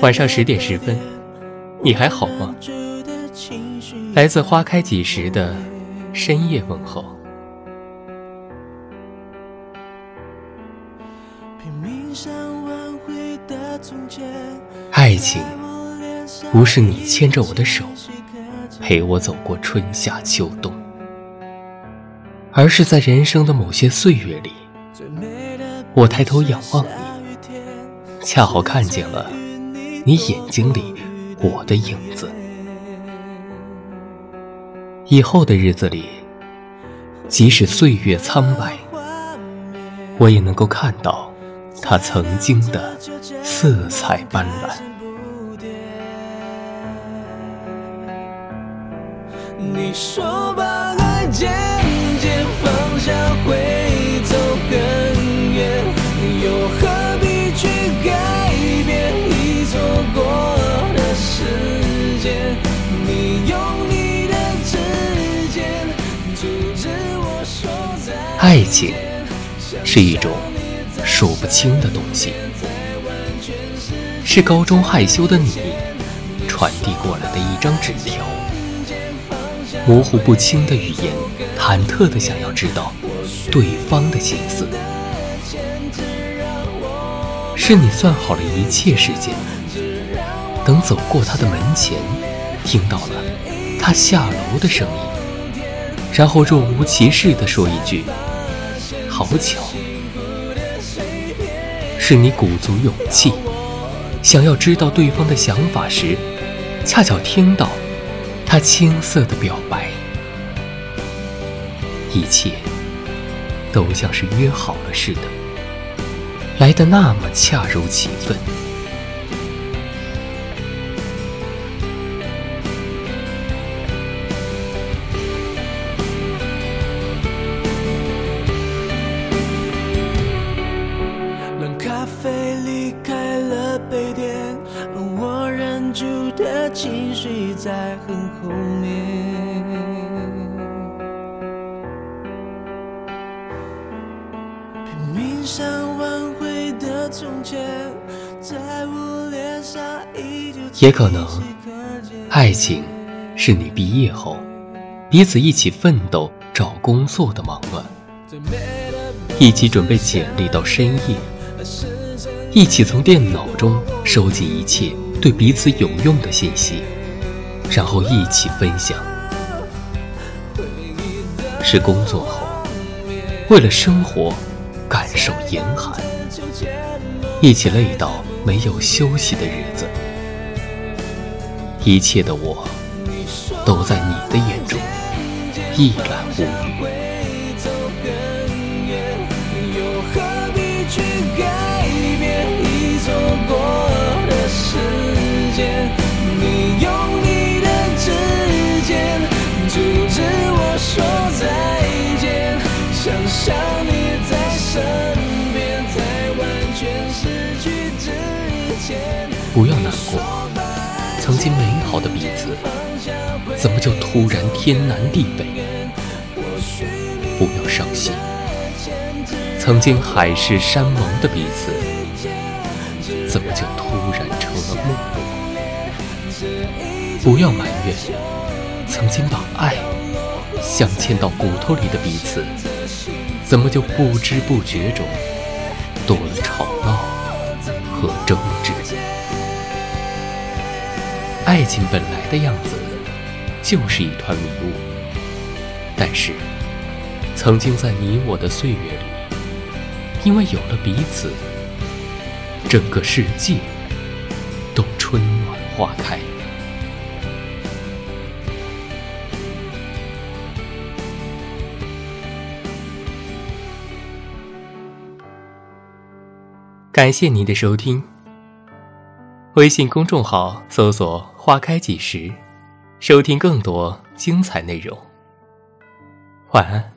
晚上十点十分，你还好吗？来自花开几时的深夜问候。爱情，不是你牵着我的手，陪我走过春夏秋冬，而是在人生的某些岁月里，我抬头仰望你，恰好看见了你眼睛里我的影子。以后的日子里，即使岁月苍白，我也能够看到他曾经的色彩斑斓。你说把爱爱情是一种数不清的东西，是高中害羞的你传递过来的一张纸条。模糊不清的语言，忐忑的想要知道对方的心思。是你算好了一切时间，等走过他的门前，听到了他下楼的声音，然后若无其事的说一句“好巧”。是你鼓足勇气，想要知道对方的想法时，恰巧听到。他青涩的表白，一切都像是约好了似的，来的那么恰如其分。我忍住的情绪在很。也可能，爱情是你毕业后彼此一起奋斗找工作的忙乱，一起准备简历到深夜，一起从电脑中收集一切对彼此有用的信息，然后一起分享。是工作后，为了生活感受严寒。一起累到没有休息的日子，一切的我都在你的眼中一览无余。不要难过，曾经美好的彼此，怎么就突然天南地北？不要伤心，曾经海誓山盟的彼此，怎么就突然成了陌路？不要埋怨，曾经把爱镶嵌到骨头里的彼此，怎么就不知不觉中多了吵闹和争爱情本来的样子就是一团迷雾，但是曾经在你我的岁月里，因为有了彼此，整个世界都春暖花开。感谢您的收听。微信公众号搜索“花开几时”，收听更多精彩内容。晚安。